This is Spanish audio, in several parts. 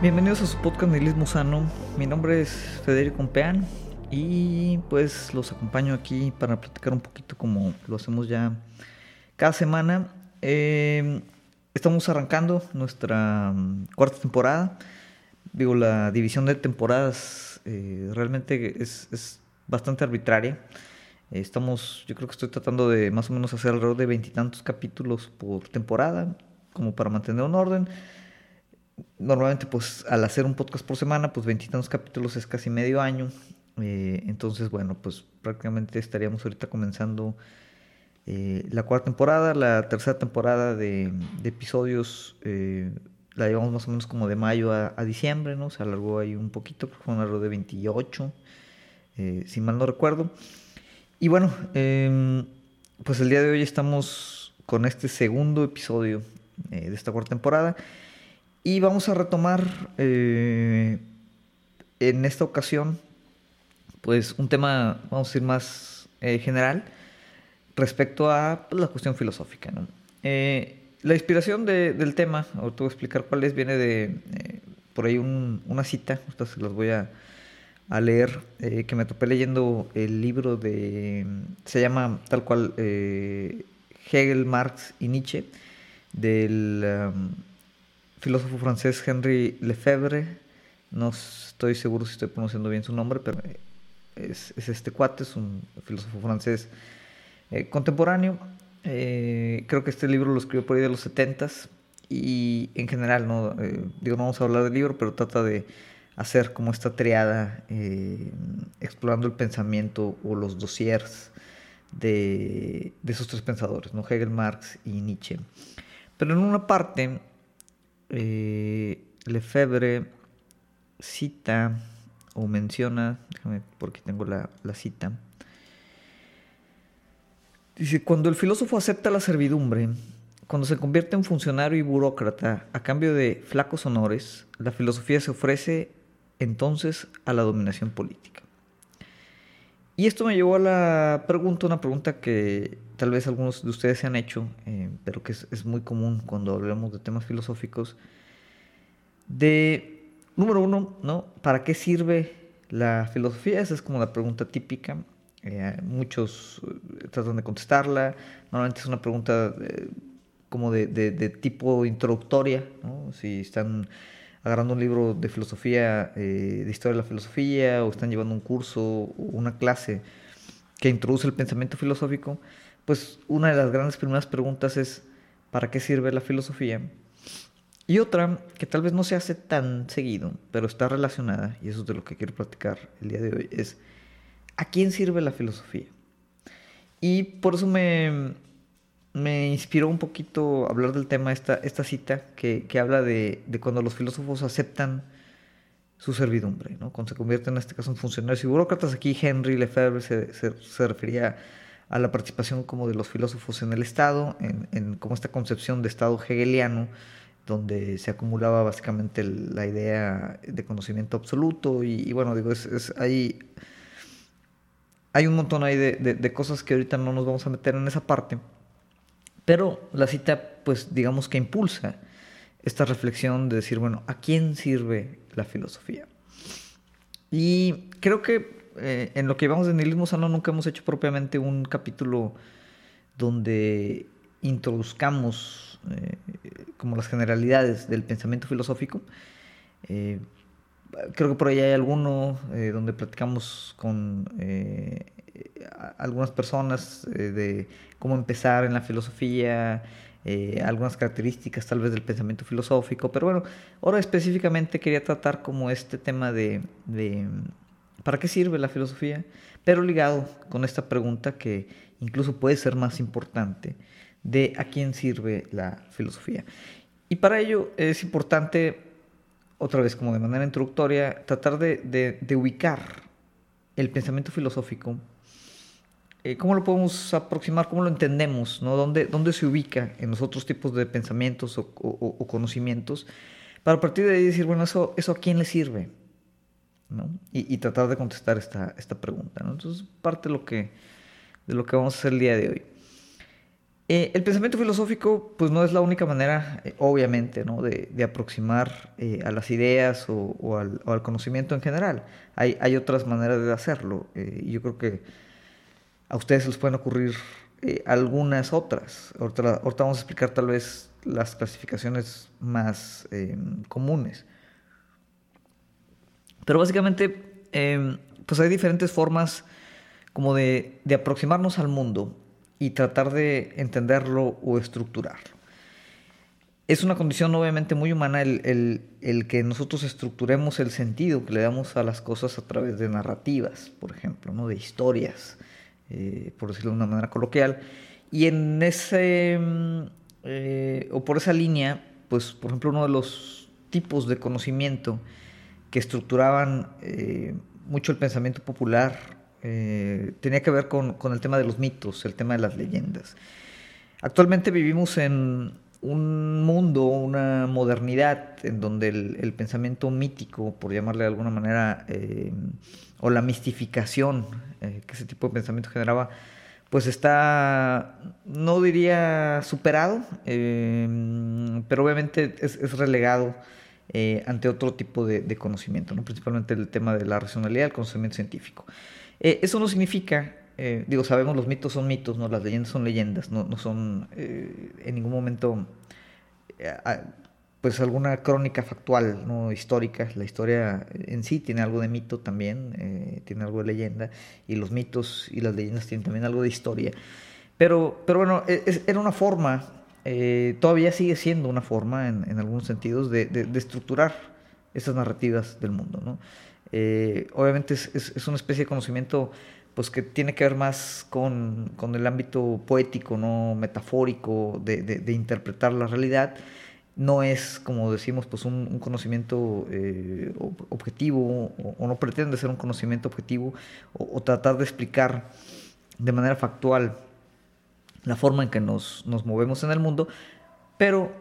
Bienvenidos a su podcast Nihilismo Sano. Mi nombre es Federico Compeán y pues los acompaño aquí para platicar un poquito como lo hacemos ya cada semana. Eh, estamos arrancando nuestra mm, cuarta temporada. Digo, la división de temporadas eh, realmente es, es, bastante arbitraria. estamos, yo creo que estoy tratando de más o menos hacer alrededor de veintitantos capítulos por temporada, como para mantener un orden normalmente pues al hacer un podcast por semana, pues veintitantos capítulos es casi medio año. Eh, entonces, bueno, pues prácticamente estaríamos ahorita comenzando eh, la cuarta temporada, la tercera temporada de, episodios. Eh, la llevamos más o menos como de mayo a, diciembre, ¿no? Se alargó ahí un poquito, fue un largo de 28, si mal no recuerdo. Y bueno, em, pues el día de hoy estamos con este segundo episodio de esta cuarta temporada. Y vamos a retomar eh, en esta ocasión, pues un tema, vamos a decir, más eh, general respecto a pues, la cuestión filosófica. Eh, la inspiración del tema, ahorita voy a explicar cuál es, viene de por ahí una cita, se las voy a, a leer, que me topé leyendo el libro de, se llama tal cual Hegel, Marx y Nietzsche, del... Um, filósofo francés Henry Lefebvre, no estoy seguro si estoy pronunciando bien su nombre, pero es, este cuate, es un filósofo francés eh, contemporáneo. Eh, creo que este libro lo escribió por ahí de los 70 y en general, no, eh, digo, no vamos a hablar del libro, pero trata de hacer como esta triada explorando el pensamiento o los dossiers de, de esos tres pensadores, ¿no? Hegel, Marx y Nietzsche. Pero en una parte eh, Lefebvre cita o menciona, déjame porque tengo la, la cita, dice, cuando el filósofo acepta la servidumbre, cuando se convierte en funcionario y burócrata a cambio de flacos honores, la filosofía se ofrece entonces a la dominación política. Y esto me llevó a la pregunta, una pregunta que tal vez algunos de ustedes se han hecho, eh, pero que es, muy común cuando hablamos de temas filosóficos, de, número uno, ¿no? ¿Para qué sirve la filosofía? Esa es como la pregunta típica. Eh, muchos eh, tratan de contestarla. Normalmente es una pregunta como de, tipo introductoria. Si están agarrando un libro de filosofía, de historia de la filosofía, o están llevando un curso o una clase que introduce el pensamiento filosófico, pues una de las grandes primeras preguntas es, ¿para qué sirve la filosofía? Y otra, que tal vez no se hace tan seguido, pero está relacionada, y eso es de lo que quiero platicar el día de hoy, es, ¿a quién sirve la filosofía? Y por eso me, me inspiró un poquito hablar del tema esta, esta cita que, que habla de, de, cuando los filósofos aceptan su servidumbre, ¿no? cuando se convierten en este caso en funcionarios y burócratas. Aquí Henry Lefebvre se, se, refería a la participación como de los filósofos en el Estado, en, como esta concepción de Estado hegeliano, donde se acumulaba básicamente la idea de conocimiento absoluto y, bueno, digo, es, hay, un montón ahí de, de, de cosas que ahorita no nos vamos a meter en esa parte pero la cita, pues digamos que impulsa esta reflexión de decir, bueno, ¿a quién sirve la filosofía? Y creo que eh, en lo que llevamos de nihilismo sano nunca hemos hecho propiamente un capítulo donde introduzcamos eh, como las generalidades del pensamiento filosófico. Eh, creo que por ahí hay alguno donde platicamos con algunas personas de cómo empezar en la filosofía, algunas características tal vez del pensamiento filosófico, pero bueno, ahora específicamente quería tratar como este tema de ¿para qué sirve la filosofía? Pero ligado con esta pregunta que incluso puede ser más importante de a quién sirve la filosofía. Y para ello es importante, otra vez como de manera introductoria, tratar de, de, ubicar el pensamiento filosófico eh, ¿cómo lo podemos aproximar? ¿Cómo lo entendemos? ¿no? ¿Dónde, ¿Dónde se ubica en los otros tipos de pensamientos o, conocimientos? Para partir de ahí decir, bueno, ¿eso, eso a quién le sirve? Y, tratar de contestar esta, esta pregunta. ¿no? Entonces, parte de lo, que, de lo que vamos a hacer el día de hoy. Eh, el pensamiento filosófico, pues no es la única manera, eh, obviamente, ¿no? de, aproximar eh, a las ideas o, al, conocimiento en general. Hay, hay otras maneras de hacerlo. y yo creo que a ustedes les pueden ocurrir algunas otras. Ahorita, vamos a explicar tal vez las clasificaciones más comunes. Pero básicamente, pues hay diferentes formas como de, de aproximarnos al mundo y tratar de entenderlo o estructurarlo. Es una condición obviamente muy humana el, que nosotros estructuremos el sentido que le damos a las cosas a través de narrativas, por ejemplo, ¿no? de historias, eh, por decirlo de una manera coloquial. Y en ese, mm, eh, o por esa línea, pues por ejemplo uno de los tipos de conocimiento que estructuraban eh, mucho el pensamiento popular eh, tenía que ver con, el tema de los mitos, el tema de las leyendas. Actualmente vivimos en un mundo, una modernidad en donde el, pensamiento mítico, por llamarle de alguna manera, eh, o la mistificación que ese tipo de pensamiento generaba, pues está, no diría superado, pero obviamente es, relegado ante otro tipo de, de conocimiento, ¿no? principalmente el tema de la racionalidad, el conocimiento científico. Eh, eso no significa, eh, digo, sabemos los mitos son mitos, ¿no? las leyendas son leyendas, no, son eh, en ningún momento pues alguna crónica factual, no histórica. La historia en sí tiene algo de mito también, tiene algo de leyenda, y los mitos y las leyendas tienen también algo de historia. Pero, pero bueno, e, era una forma, todavía sigue siendo una forma en, algunos sentidos de, estructurar esas narrativas del mundo. Eh, obviamente es, una especie de conocimiento pues, que tiene que ver más con, el ámbito poético, no metafórico, de, interpretar la realidad. No es, como decimos, pues un, conocimiento eh, objetivo o, no pretende ser un conocimiento objetivo o, tratar de explicar de manera factual la forma en que nos, nos movemos en el mundo, pero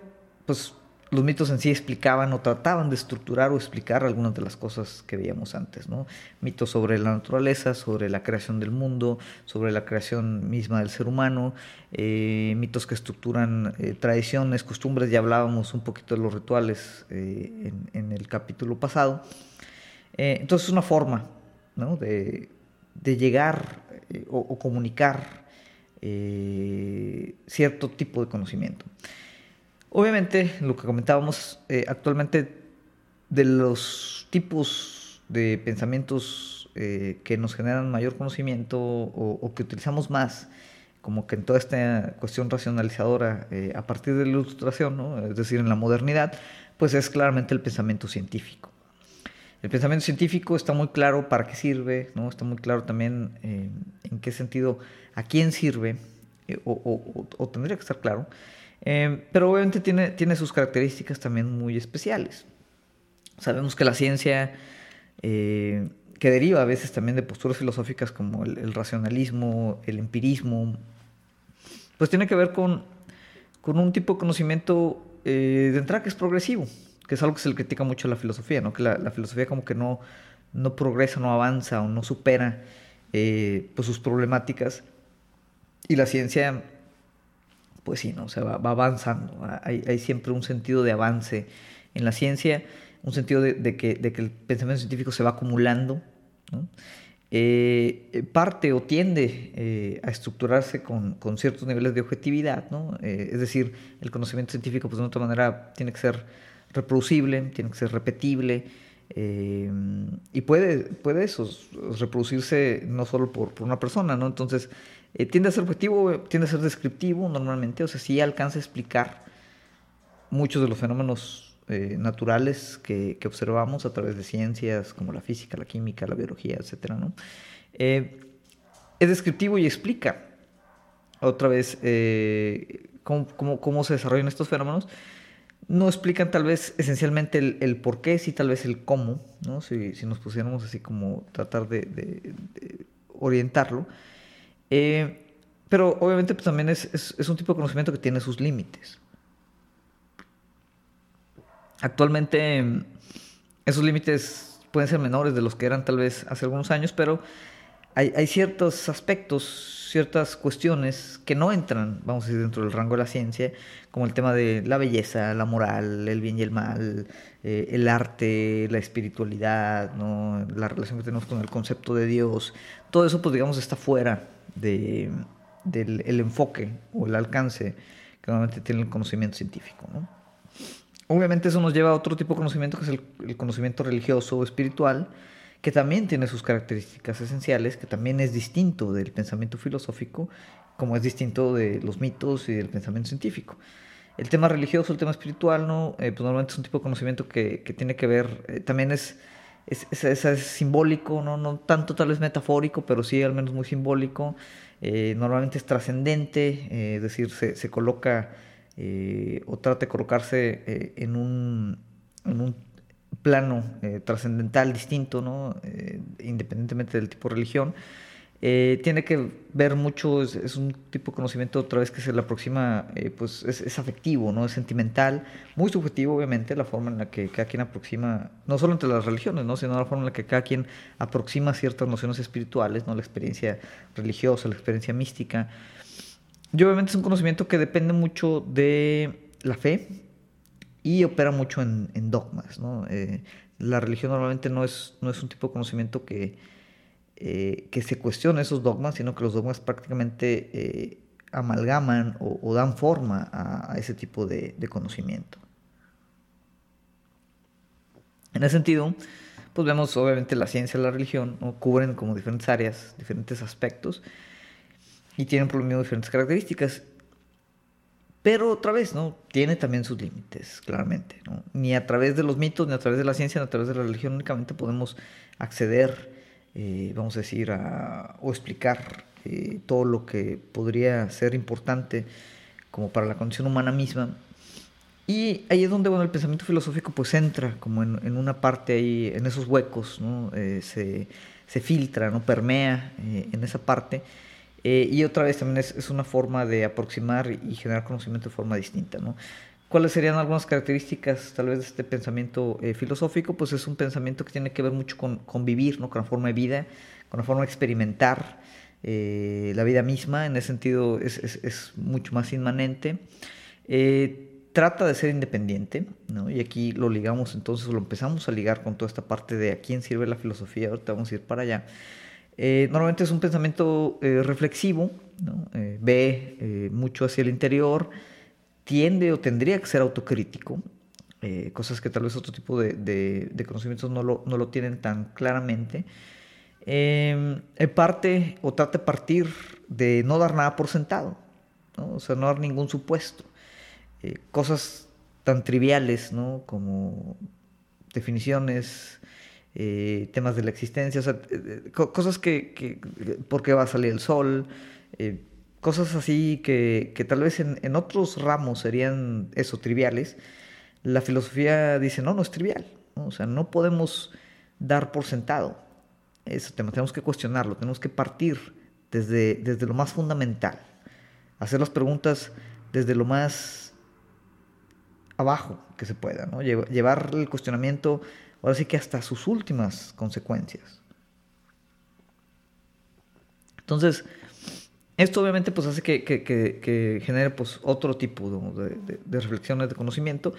pues los mitos en sí explicaban o trataban de estructurar o explicar algunas de las cosas que veíamos antes, ¿no? Mitos sobre la naturaleza, sobre la creación del mundo, sobre la creación misma del ser humano, eh, mitos que estructuran eh, tradiciones, costumbres, ya hablábamos un poquito de los rituales eh, en, el capítulo pasado. entonces es una forma de, llegar o comunicar cierto tipo de conocimiento. Obviamente, lo que comentábamos eh, actualmente de los tipos de pensamientos eh, que nos generan mayor conocimiento o, que utilizamos más, como que en toda esta cuestión racionalizadora eh, a partir de la ilustración, es decir, en la modernidad, pues es claramente el pensamiento científico. El pensamiento científico está muy claro para qué sirve, ¿no? está muy claro también en qué sentido, a quién sirve, o tendría que estar claro. Em, pero obviamente tiene, tiene sus características también muy especiales. Sabemos que la ciencia, eh, que deriva a veces también de posturas filosóficas como el, racionalismo, el empirismo, pues tiene que ver con, con un tipo de conocimiento eh, de entrada que es progresivo, que es algo que se le critica mucho a la filosofía, ¿no? que la, filosofía como que no, no progresa, no avanza o no supera eh, pues sus problemáticas. Y la ciencia pues sí, ¿no? O sea, va, avanzando. Hay, siempre un sentido de avance en la ciencia, un sentido de, que, el pensamiento científico se va acumulando, eh, parte o tiende eh, a estructurarse con, ciertos niveles de objetividad, ¿no? Es decir, el conocimiento científico, pues de otra manera, tiene que ser reproducible, tiene que ser repetible, y puede, puede eso, reproducirse no solo por, por una persona, ¿no? Entonces, eh, tiende a ser objetivo, tiende a ser descriptivo normalmente, o sea, sí alcanza a explicar muchos de los fenómenos eh, naturales que, observamos a través de ciencias como la física, la química, la biología, etc. ¿no? Eh, es descriptivo y explica otra vez cómo, se desarrollan estos fenómenos. No explican tal vez esencialmente el, por qué, sí tal vez el cómo, ¿no? si, nos pusiéramos así como tratar de orientarlo. Eh, pero obviamente pues, también es, es, un tipo de conocimiento que tiene sus límites. Actualmente esos límites pueden ser menores de los que eran tal vez hace algunos años, pero hay, ciertos aspectos, ciertas cuestiones que no entran, vamos a decir, dentro del rango de la ciencia, como el tema de la belleza, la moral, el bien y el mal, eh, el arte, la espiritualidad, la relación que tenemos con el concepto de Dios. Todo eso, pues digamos, está fuera de, del el enfoque o el alcance que normalmente tiene el conocimiento científico. Obviamente eso nos lleva a otro tipo de conocimiento que es el conocimiento religioso o espiritual, que también tiene sus características esenciales, que también es distinto del pensamiento filosófico, como es distinto de los mitos y del pensamiento científico. El tema religioso, el tema espiritual, ¿no? Eh, pues normalmente es un tipo de conocimiento que, que tiene que ver, eh, también es, es, es, simbólico, ¿no? no tanto tal vez metafórico, pero sí al menos muy simbólico. Eh, normalmente es trascendente, es decir, se, se coloca o trata de colocarse en un plano eh, trascendental distinto, ¿no? Eh, independientemente del tipo de religión. Eh, tiene que ver mucho, es, un tipo de conocimiento otra vez que se le aproxima, pues es, afectivo, ¿no? es sentimental, muy subjetivo obviamente, la forma en la que cada quien aproxima, no solo entre las religiones, ¿no? sino la forma en la que cada quien aproxima ciertas nociones espirituales, ¿no? la experiencia religiosa, la experiencia mística. Y obviamente es un conocimiento que depende mucho de la fe, y opera mucho en, dogmas. Eh, la religión normalmente no es, no es un tipo de conocimiento que, eh, que se cuestione esos dogmas, sino que los dogmas prácticamente eh, amalgaman o, dan forma a, ese tipo de, conocimiento. En ese sentido, pues vemos obviamente la ciencia y la religión cubren como diferentes áreas, diferentes aspectos y tienen por lo mismo diferentes características. Pero otra vez, ¿no? Tiene también sus límites, claramente. ¿no? Ni a través de los mitos, ni a través de la ciencia, ni a través de la religión únicamente podemos acceder, eh, vamos a decir, a, o explicar eh, todo lo que podría ser importante como para la condición humana misma. Y ahí es donde bueno, el pensamiento filosófico pues entra como en, una parte ahí, en esos huecos, ¿no? Eh, se, se, filtra, ¿no? permea en esa parte eh, y otra vez también es, una forma de aproximar y generar conocimiento de forma distinta. ¿no? ¿Cuáles serían algunas características tal vez de este pensamiento eh, filosófico? Pues es un pensamiento que tiene que ver mucho con, con vivir, ¿no? con la forma de vida, con la forma de experimentar eh, la vida misma. En ese sentido es, es, es mucho más inmanente. trata de ser independiente, ¿no? y aquí lo ligamos entonces, lo empezamos a ligar con toda esta parte de a quién sirve la filosofía, ahorita vamos a ir para allá. Eh, normalmente es un pensamiento eh, reflexivo, eh, ve mucho hacia el interior, tiende o tendría que ser autocrítico, cosas que tal vez otro tipo de, conocimientos no lo, no lo, tienen tan claramente. Em, parte o trata de partir de no dar nada por sentado, o sea, no dar ningún supuesto. cosas tan triviales ¿no? como definiciones, eh, temas de la existencia, eh, eh, cosas que, por qué va a salir el sol, cosas así que, tal vez en, otros ramos serían eso, triviales. La filosofía dice, no, no es trivial, o sea, no podemos dar por sentado tema, tenemos que cuestionarlo, tenemos que partir desde, desde lo más fundamental, hacer las preguntas desde lo más abajo que se pueda, llevar el cuestionamiento ahora sí que hasta sus últimas consecuencias. Entonces, esto obviamente pues hace que, genere pues otro tipo de, reflexiones, de conocimiento.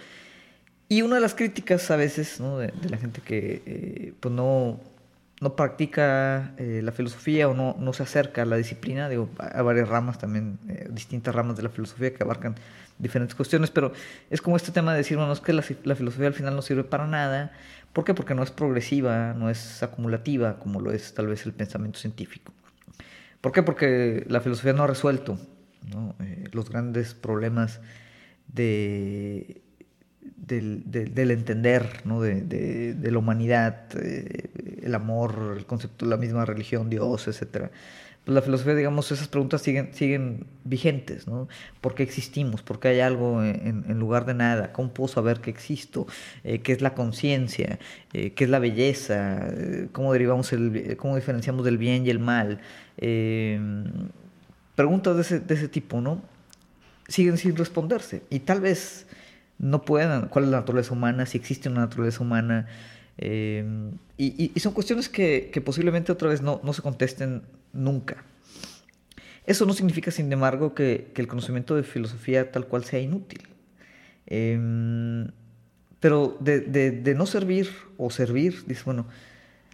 Y una de las críticas a veces de, la gente que eh, pues no, no practica eh, la filosofía o no, no se acerca a la disciplina, digo, hay varias ramas también, eh, distintas ramas de la filosofía que abarcan diferentes cuestiones, pero es como este tema de decir, bueno, es que la, filosofía al final no sirve para nada, ¿Por qué? Porque no es progresiva, no es acumulativa como lo es tal vez el pensamiento científico. ¿Por qué? Porque la filosofía no ha resuelto eh, los grandes problemas de, del, entender de, la humanidad, eh, el amor, el concepto de la misma religión, Dios, etcétera la filosofía, digamos, esas preguntas siguen, siguen vigentes, ¿no? ¿Por qué existimos? ¿Por qué hay algo en, lugar de nada? ¿Cómo puedo saber que existo? Eh, ¿Qué es la conciencia? Eh, ¿Qué es la belleza? Eh, ¿Cómo derivamos el, cómo diferenciamos del bien y el mal? preguntas de ese, de ese tipo, ¿no? Siguen sin responderse. Y tal vez no puedan, cuál es la naturaleza humana, si existe una naturaleza humana, Em, y, son cuestiones que, posiblemente otra vez no, se contesten nunca. Eso no significa, sin embargo, que, el conocimiento de filosofía tal cual sea inútil. Em, pero de, no servir o servir, dice, bueno,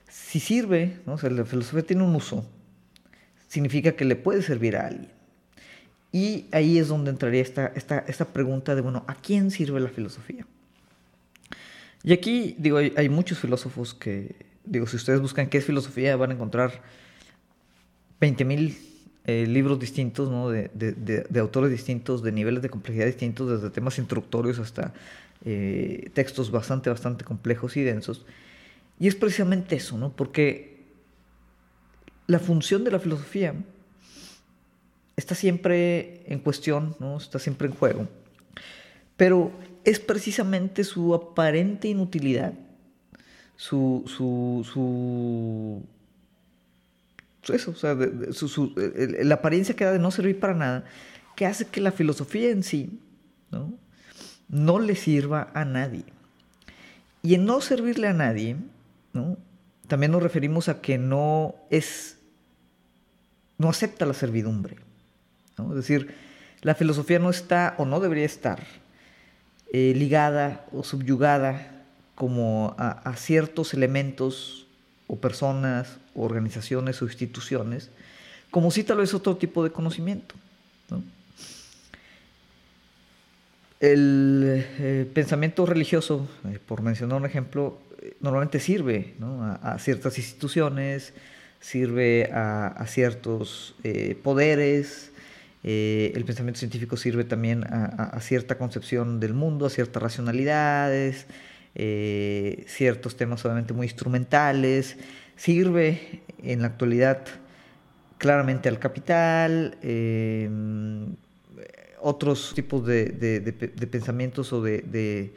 si sirve, ¿no? la filosofía tiene un uso, significa que le puede servir a alguien. Y ahí es donde entraría esta, esta, esta pregunta de, bueno, ¿a quién sirve la filosofía? Y aquí, digo, hay, muchos filósofos que, digo, si ustedes buscan qué es filosofía, van a encontrar 20.000 eh, libros distintos, ¿no? De, de, autores distintos, de niveles de complejidad distintos, desde temas introductorios hasta eh, textos bastante, bastante complejos y densos. Y es precisamente eso, ¿no? Porque la función de la filosofía está siempre en cuestión, ¿no? Está siempre en juego. Pero es precisamente su aparente inutilidad, su, su, su, eso, o sea, su, la apariencia que da de no servir para nada, que hace que la filosofía en sí ¿no? no le sirva a nadie. Y en no servirle a nadie, ¿no? también nos referimos a que no es, no acepta la servidumbre. ¿no? Es decir, la filosofía no está o no debería estar eh, ligada o subyugada como a, ciertos elementos o personas, o organizaciones o instituciones, como si tal vez otro tipo de conocimiento. El eh, pensamiento religioso, eh, por mencionar un ejemplo, normalmente sirve a, ciertas instituciones, sirve a, ciertos poderes, eh, el pensamiento científico sirve también a, cierta concepción del mundo, a ciertas racionalidades, eh, ciertos temas obviamente muy instrumentales. Sirve en la actualidad claramente al capital, eh, otros tipos de, pensamientos o de,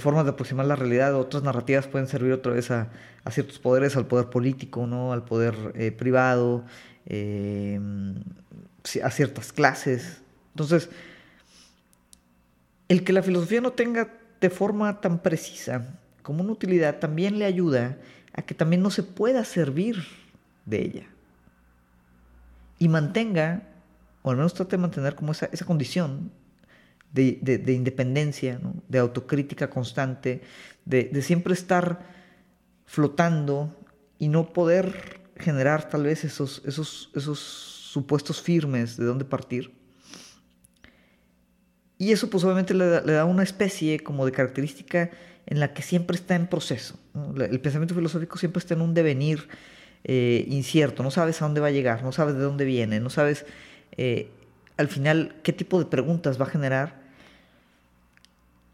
formas de aproximar la realidad, otras narrativas pueden servir otra vez a, ciertos poderes, al poder político, ¿no? al poder privado a ciertas clases. Entonces, el que la filosofía no tenga de forma tan precisa como una utilidad también le ayuda a que también no se pueda servir de ella. Y mantenga, o al menos trate de mantener como esa, esa condición de, independencia, de autocrítica constante, de, de siempre estar flotando y no poder generar tal vez esos, esos, esos supuestos firmes de dónde partir. Y eso pues obviamente le da, una especie como de característica en la que siempre está en proceso. El pensamiento filosófico siempre está en un devenir eh, incierto, no sabes a dónde va a llegar, no sabes de dónde viene, no sabes eh, al final qué tipo de preguntas va a generar.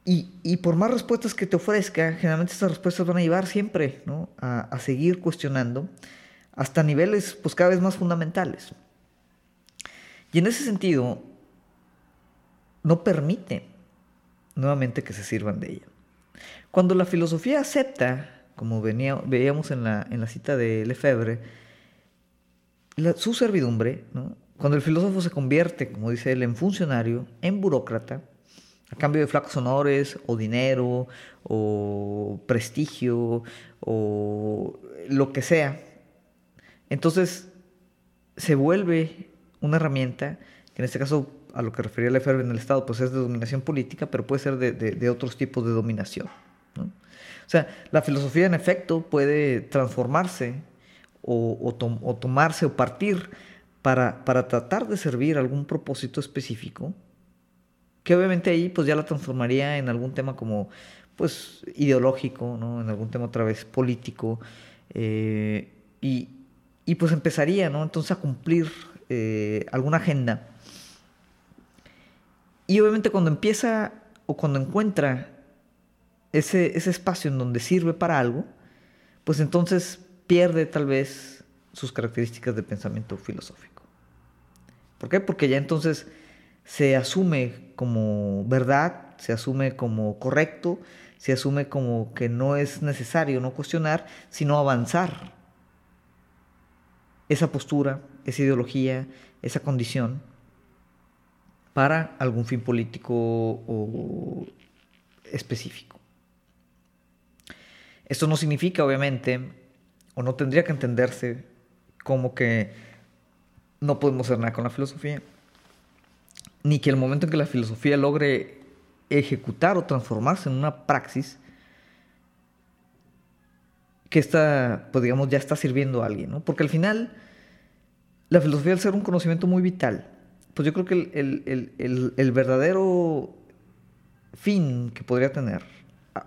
Y, por más respuestas que te ofrezca, generalmente esas respuestas van a llevar siempre a, a seguir cuestionando hasta niveles pues cada vez más fundamentales. Y en ese sentido, no permite nuevamente que se sirvan de ella. Cuando la filosofía acepta, como veíamos en la, en la cita de Lefebvre, su servidumbre, cuando el filósofo se convierte, como dice él, en funcionario, en burócrata, a cambio de flacos honores o dinero o prestigio o lo que sea, entonces se vuelve una herramienta, que en este caso a lo que refería Lefebvre en el Estado, pues es de dominación política, pero puede ser de, otros tipos de dominación. O sea, la filosofía en efecto puede transformarse o, tomarse o partir para, para, tratar de servir algún propósito específico, que obviamente ahí pues ya la transformaría en algún tema como pues ideológico, ¿no? en algún tema otra vez político, eh, y, y, pues empezaría ¿no? entonces a cumplir eh, alguna agenda. Y obviamente cuando empieza o cuando encuentra ese, ese espacio en donde sirve para algo, pues entonces pierde tal vez sus características de pensamiento filosófico. ¿Por qué? Porque ya entonces se asume como verdad, se asume como correcto, se asume como que no es necesario no cuestionar, sino avanzar esa postura, esa ideología, esa condición para algún fin político o específico. Esto no significa, obviamente, o no tendría que entenderse como que no podemos hacer nada con la filosofía, ni que el momento en que la filosofía logre ejecutar o transformarse en una praxis, que esta, pues digamos, ya está sirviendo a alguien, ¿no? Porque al final, la filosofía, al ser un conocimiento muy vital, pues yo creo que el, verdadero fin que podría tener,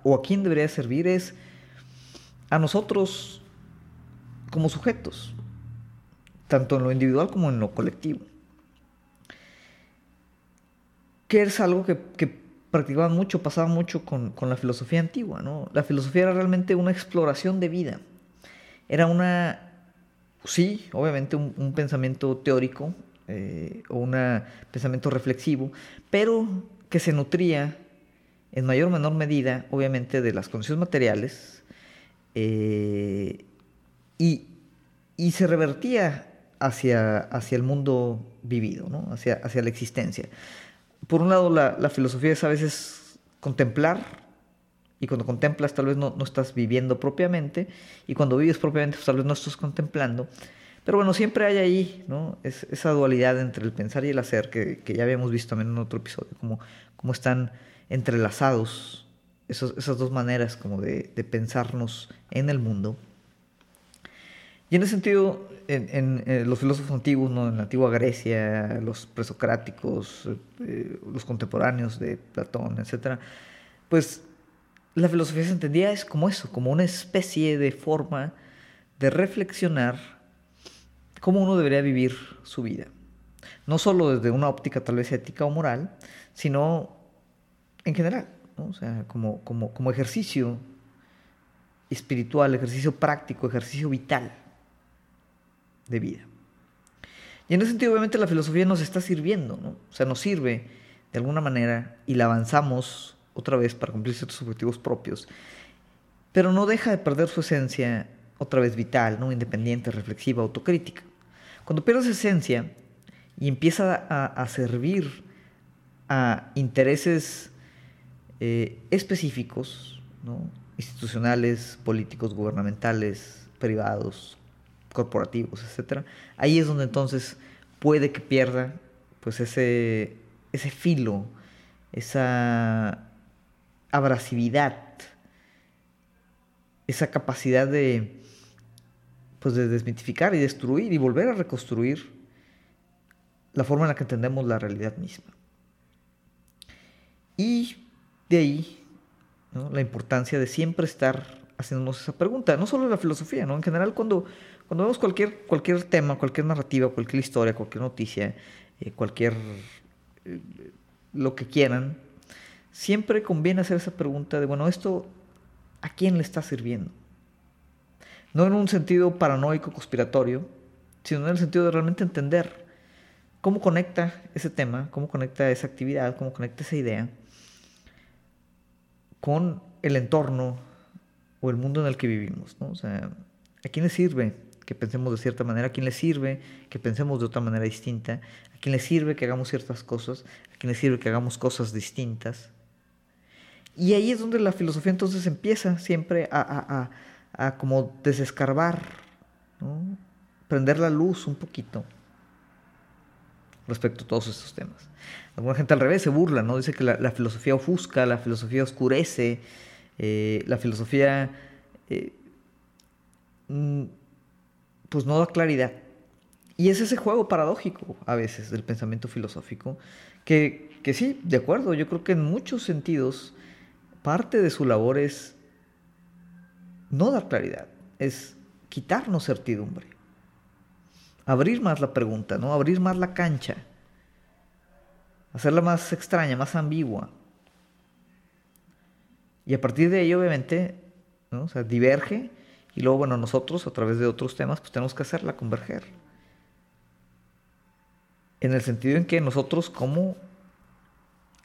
o a quién debería servir, es a nosotros como sujetos, tanto en lo individual como en lo colectivo. Que es algo que, que practicaban mucho, pasaba mucho con, la filosofía antigua, ¿no? La filosofía era realmente una exploración de vida. Era una, sí, obviamente un, pensamiento teórico eh, o un pensamiento reflexivo, pero que se nutría en mayor o menor medida, obviamente, de las condiciones materiales eh, y, se revertía hacia, hacia el mundo vivido, ¿no? hacia, hacia la existencia por un lado, la, filosofía es a veces contemplar, y cuando contemplas tal vez no, estás viviendo propiamente, y cuando vives propiamente pues, tal vez no estás contemplando. Pero bueno, siempre hay ahí ¿no? esa dualidad entre el pensar y el hacer, que, ya habíamos visto también en otro episodio, como, como están entrelazados esas dos maneras como de pensarnos en el mundo. Y en ese sentido, en, los filósofos antiguos, ¿no? en la antigua Grecia, los presocráticos, eh, los contemporáneos de Platón, etc., pues la filosofía se entendía es como eso, como una especie de forma de reflexionar cómo uno debería vivir su vida. No solo desde una óptica tal vez ética o moral, sino en general, o sea, como, como, como ejercicio espiritual, ejercicio práctico, ejercicio vital de vida. Y en ese sentido, obviamente, la filosofía nos está sirviendo, ¿no? O sea, nos sirve de alguna manera y la avanzamos otra vez para cumplir ciertos objetivos propios, pero no deja de perder su esencia otra vez vital, ¿no? Independiente, reflexiva, autocrítica. Cuando pierde esa esencia y empieza a, servir a intereses eh, específicos, ¿no? institucionales, políticos, gubernamentales, privados, corporativos, etcétera, ahí es donde entonces puede que pierda pues ese, ese filo, esa abrasividad, esa capacidad de pues de desmitificar y destruir y volver a reconstruir la forma en la que entendemos la realidad misma. Y de ahí la importancia de siempre estar haciéndonos esa pregunta, no solo en la filosofía, ¿no? en general cuando cuando vemos cualquier, cualquier tema, cualquier narrativa, cualquier historia, cualquier noticia, eh, cualquier... Eh, lo que quieran, siempre conviene hacer esa pregunta de, bueno, esto, ¿a quién le está sirviendo? No en un sentido paranoico, conspiratorio, sino en el sentido de realmente entender cómo conecta ese tema, cómo conecta esa actividad, cómo conecta esa idea con el entorno o el mundo en el que vivimos. O sea, ¿a quién le sirve que pensemos de cierta manera, a quién le sirve que pensemos de otra manera distinta, a quién le sirve que hagamos ciertas cosas, a quién le sirve que hagamos cosas distintas. Y ahí es donde la filosofía entonces empieza siempre a, como desescarbar, prender la luz un poquito respecto a todos estos temas. Alguna gente al revés se burla, ¿no? Dice que la, filosofía ofusca, la filosofía oscurece, eh, la filosofía eh, mm, pues no da claridad. Y es ese juego paradójico a veces del pensamiento filosófico, que, que sí, de acuerdo, yo creo que en muchos sentidos parte de su labor es no dar claridad, es quitarnos certidumbre, abrir más la pregunta, ¿no? abrir más la cancha, hacerla más extraña, más ambigua. Y a partir de ello, obviamente, ¿no? diverge y luego, bueno, nosotros a través de otros temas, pues tenemos que hacerla converger. En el sentido en que nosotros como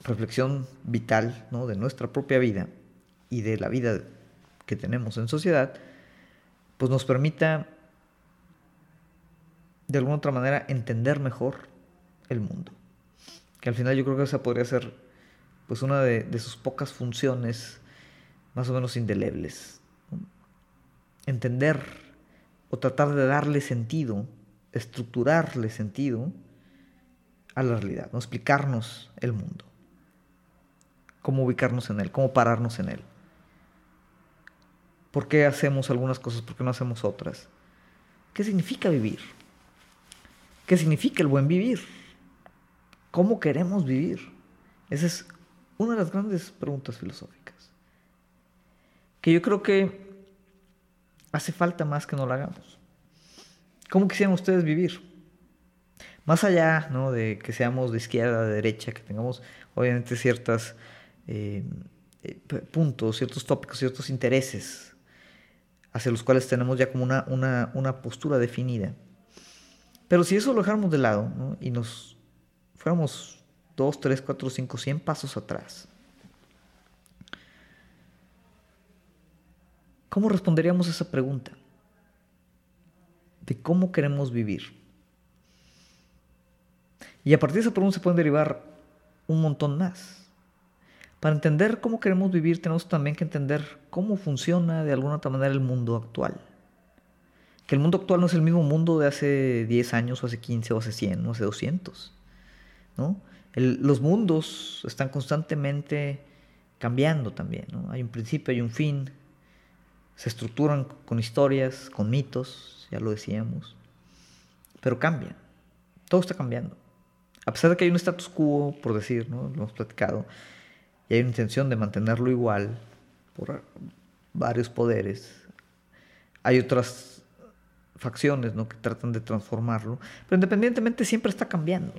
reflexión vital ¿no? de nuestra propia vida y de la vida que tenemos en sociedad, pues nos permita de alguna otra manera entender mejor el mundo. Que al final yo creo que esa podría ser pues una de, sus pocas funciones más o menos indelebles. Entender o tratar de darle sentido, estructurarle sentido a la realidad, ¿no? explicarnos el mundo, cómo ubicarnos en él, cómo pararnos en él. ¿Por qué hacemos algunas cosas? ¿Por qué no hacemos otras? ¿Qué significa vivir? ¿Qué significa el buen vivir? ¿Cómo queremos vivir? Esa es una de las grandes preguntas filosóficas. Que yo creo que hace falta más que no lo hagamos. ¿Cómo quisieran ustedes vivir? Más allá ¿no? de que seamos de izquierda, de derecha, que tengamos obviamente ciertos eh, eh, puntos, ciertos tópicos, ciertos intereses hacia los cuales tenemos ya como una, una, postura definida. Pero si eso lo dejáramos de lado y nos fuéramos 2, 3, 4, 5, 100 pasos atrás, ¿cómo responderíamos a esa pregunta? De cómo queremos vivir. Y a partir de esa pregunta se pueden derivar un montón más. Para entender cómo queremos vivir tenemos también que entender cómo funciona de alguna otra manera el mundo actual. Que el mundo actual no es el mismo mundo de hace 10 años o hace 15 o hace 100 o hace 200. ¿no? los mundos están constantemente cambiando también. Hay un principio, hay un fin. Se estructuran con historias, con mitos, ya lo decíamos. Pero cambian. Todo está cambiando. A pesar de que hay un status quo, por decir, ¿no? lo hemos platicado, y hay una intención de mantenerlo igual por varios poderes, hay otras facciones ¿no? que tratan de transformarlo, pero independientemente siempre está cambiando.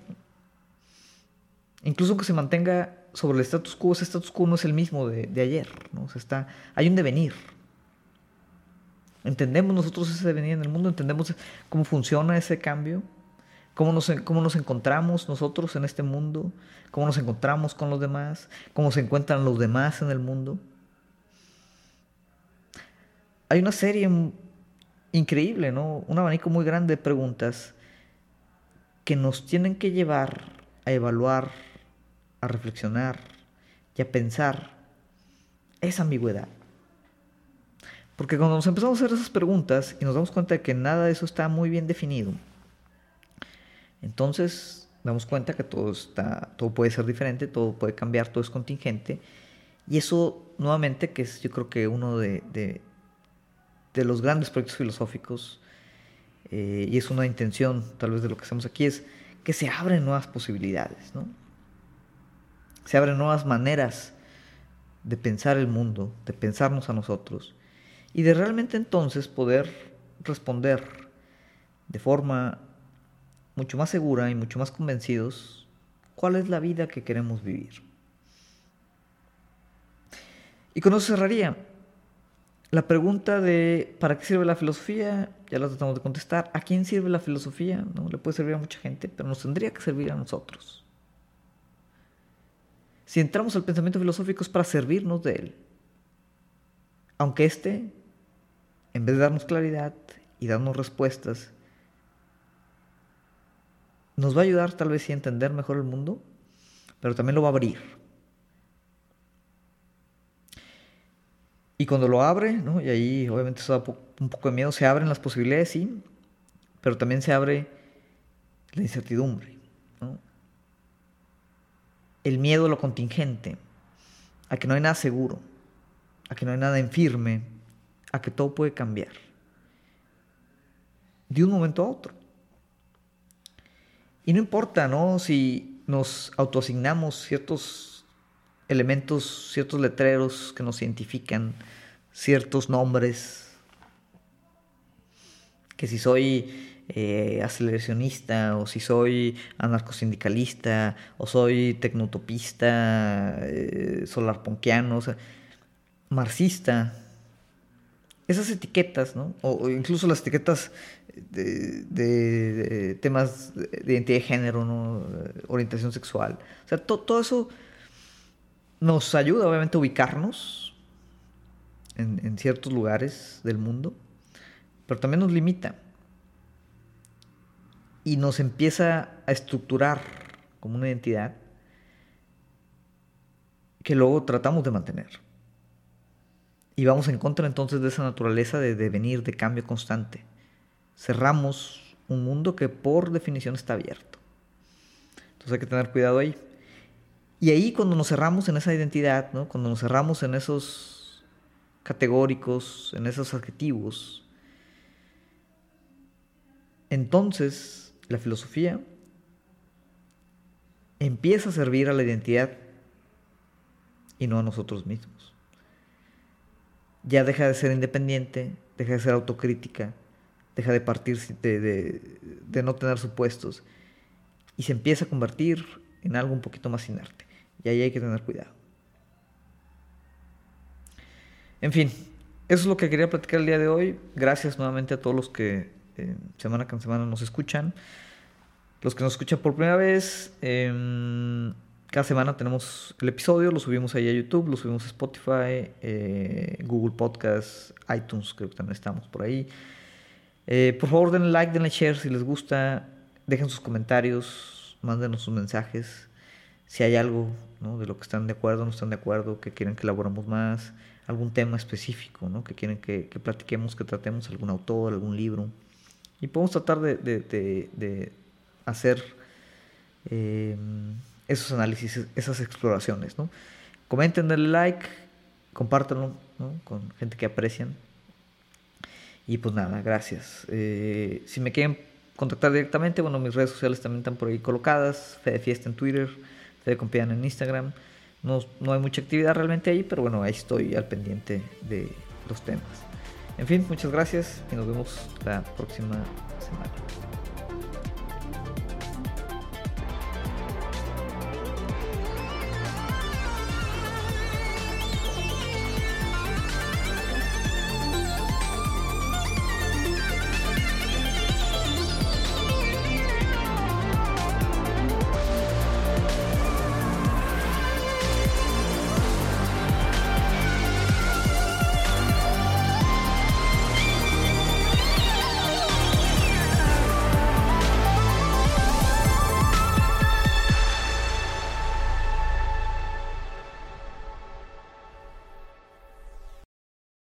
Incluso que se mantenga sobre el status quo, ese status quo no es el mismo de, ayer, ¿no? está, hay un devenir. Entendemos nosotros ese devenir en el mundo, entendemos cómo funciona ese cambio, cómo nos, cómo nos encontramos nosotros en este mundo, cómo nos encontramos con los demás, cómo se encuentran los demás en el mundo. Hay una serie increíble, ¿no? Un abanico muy grande de preguntas que nos tienen que llevar a evaluar, a reflexionar y a pensar esa ambigüedad. Porque cuando nos empezamos a hacer esas preguntas y nos damos cuenta de que nada de eso está muy bien definido, entonces damos cuenta que todo, está, todo puede ser diferente, todo puede cambiar, todo es contingente. Y eso, nuevamente, que es yo creo que uno de, de, los grandes proyectos filosóficos, eh, y es una intención tal vez de lo que hacemos aquí, es que se abren nuevas posibilidades, ¿no? Se abren nuevas maneras de pensar el mundo, de pensarnos a nosotros, y de realmente entonces poder responder de forma mucho más segura y mucho más convencidos cuál es la vida que queremos vivir. Y con eso cerraría. La pregunta de ¿para qué sirve la filosofía? Ya la tratamos de contestar. ¿A quién sirve la filosofía? No le puede servir a mucha gente, pero nos tendría que servir a nosotros. Si entramos al pensamiento filosófico es para servirnos de él. Aunque éste, en vez de darnos claridad y darnos respuestas, nos va a ayudar tal vez a entender mejor el mundo, pero también lo va a abrir. Y cuando lo abre, ¿no? y ahí obviamente eso da un poco de miedo, se abren las posibilidades, sí, pero también se abre la incertidumbre. El miedo a lo contingente, a que no hay nada seguro, a que no hay nada en firme, a que todo puede cambiar. De un momento a otro. Y no importa, ¿no? Si nos autoasignamos ciertos elementos, ciertos letreros que nos identifican, ciertos nombres, que si soy eh, aceleracionista, o si soy anarcosindicalista, o soy tecnotopista, eh, solarponquiano, o sea, marxista, esas etiquetas, ¿no? O, incluso las etiquetas de, temas de identidad de género, orientación sexual. O sea, todo eso nos ayuda obviamente a ubicarnos en, en ciertos lugares del mundo, pero también nos limita y nos empieza a estructurar como una identidad que luego tratamos de mantener. Y vamos en contra entonces de esa naturaleza de devenir, de cambio constante. Cerramos un mundo que por definición está abierto. Entonces hay que tener cuidado ahí. Y ahí cuando nos cerramos en esa identidad, ¿no? cuando nos cerramos en esos categóricos, en esos adjetivos, entonces la filosofía empieza a servir a la identidad y no a nosotros mismos. Ya deja de ser independiente, deja de ser autocrítica, deja de partir de, no tener supuestos y se empieza a convertir en algo un poquito más inerte. Y ahí hay que tener cuidado. En fin, eso es lo que quería platicar el día de hoy. Gracias nuevamente a todos los que eh, semana con semana nos escuchan. Los que nos escuchan por primera vez, em, cada semana tenemos el episodio, lo subimos ahí a YouTube, lo subimos a Spotify, eh, Google Podcasts, iTunes, creo que también estamos por ahí. Eh, por favor, denle like, denle share si les gusta, dejen sus comentarios, mándenos sus mensajes. Si hay algo de lo que están de acuerdo, no están de acuerdo, que quieren que elaboremos más, algún tema específico, ¿no? que quieren que, que platiquemos, que tratemos algún autor, algún libro. Y podemos tratar de, de hacer eh, esos análisis, esas exploraciones. ¿no? Comenten, denle like, compártanlo con gente que aprecian. Y pues nada, gracias. Eh, si me quieren contactar directamente, bueno, mis redes sociales también están por ahí colocadas. Fede Fiesta en Twitter, Fede Compian en Instagram. No, no hay mucha actividad realmente ahí, pero bueno, ahí estoy al pendiente de los temas. En fin, muchas gracias y nos vemos la próxima semana.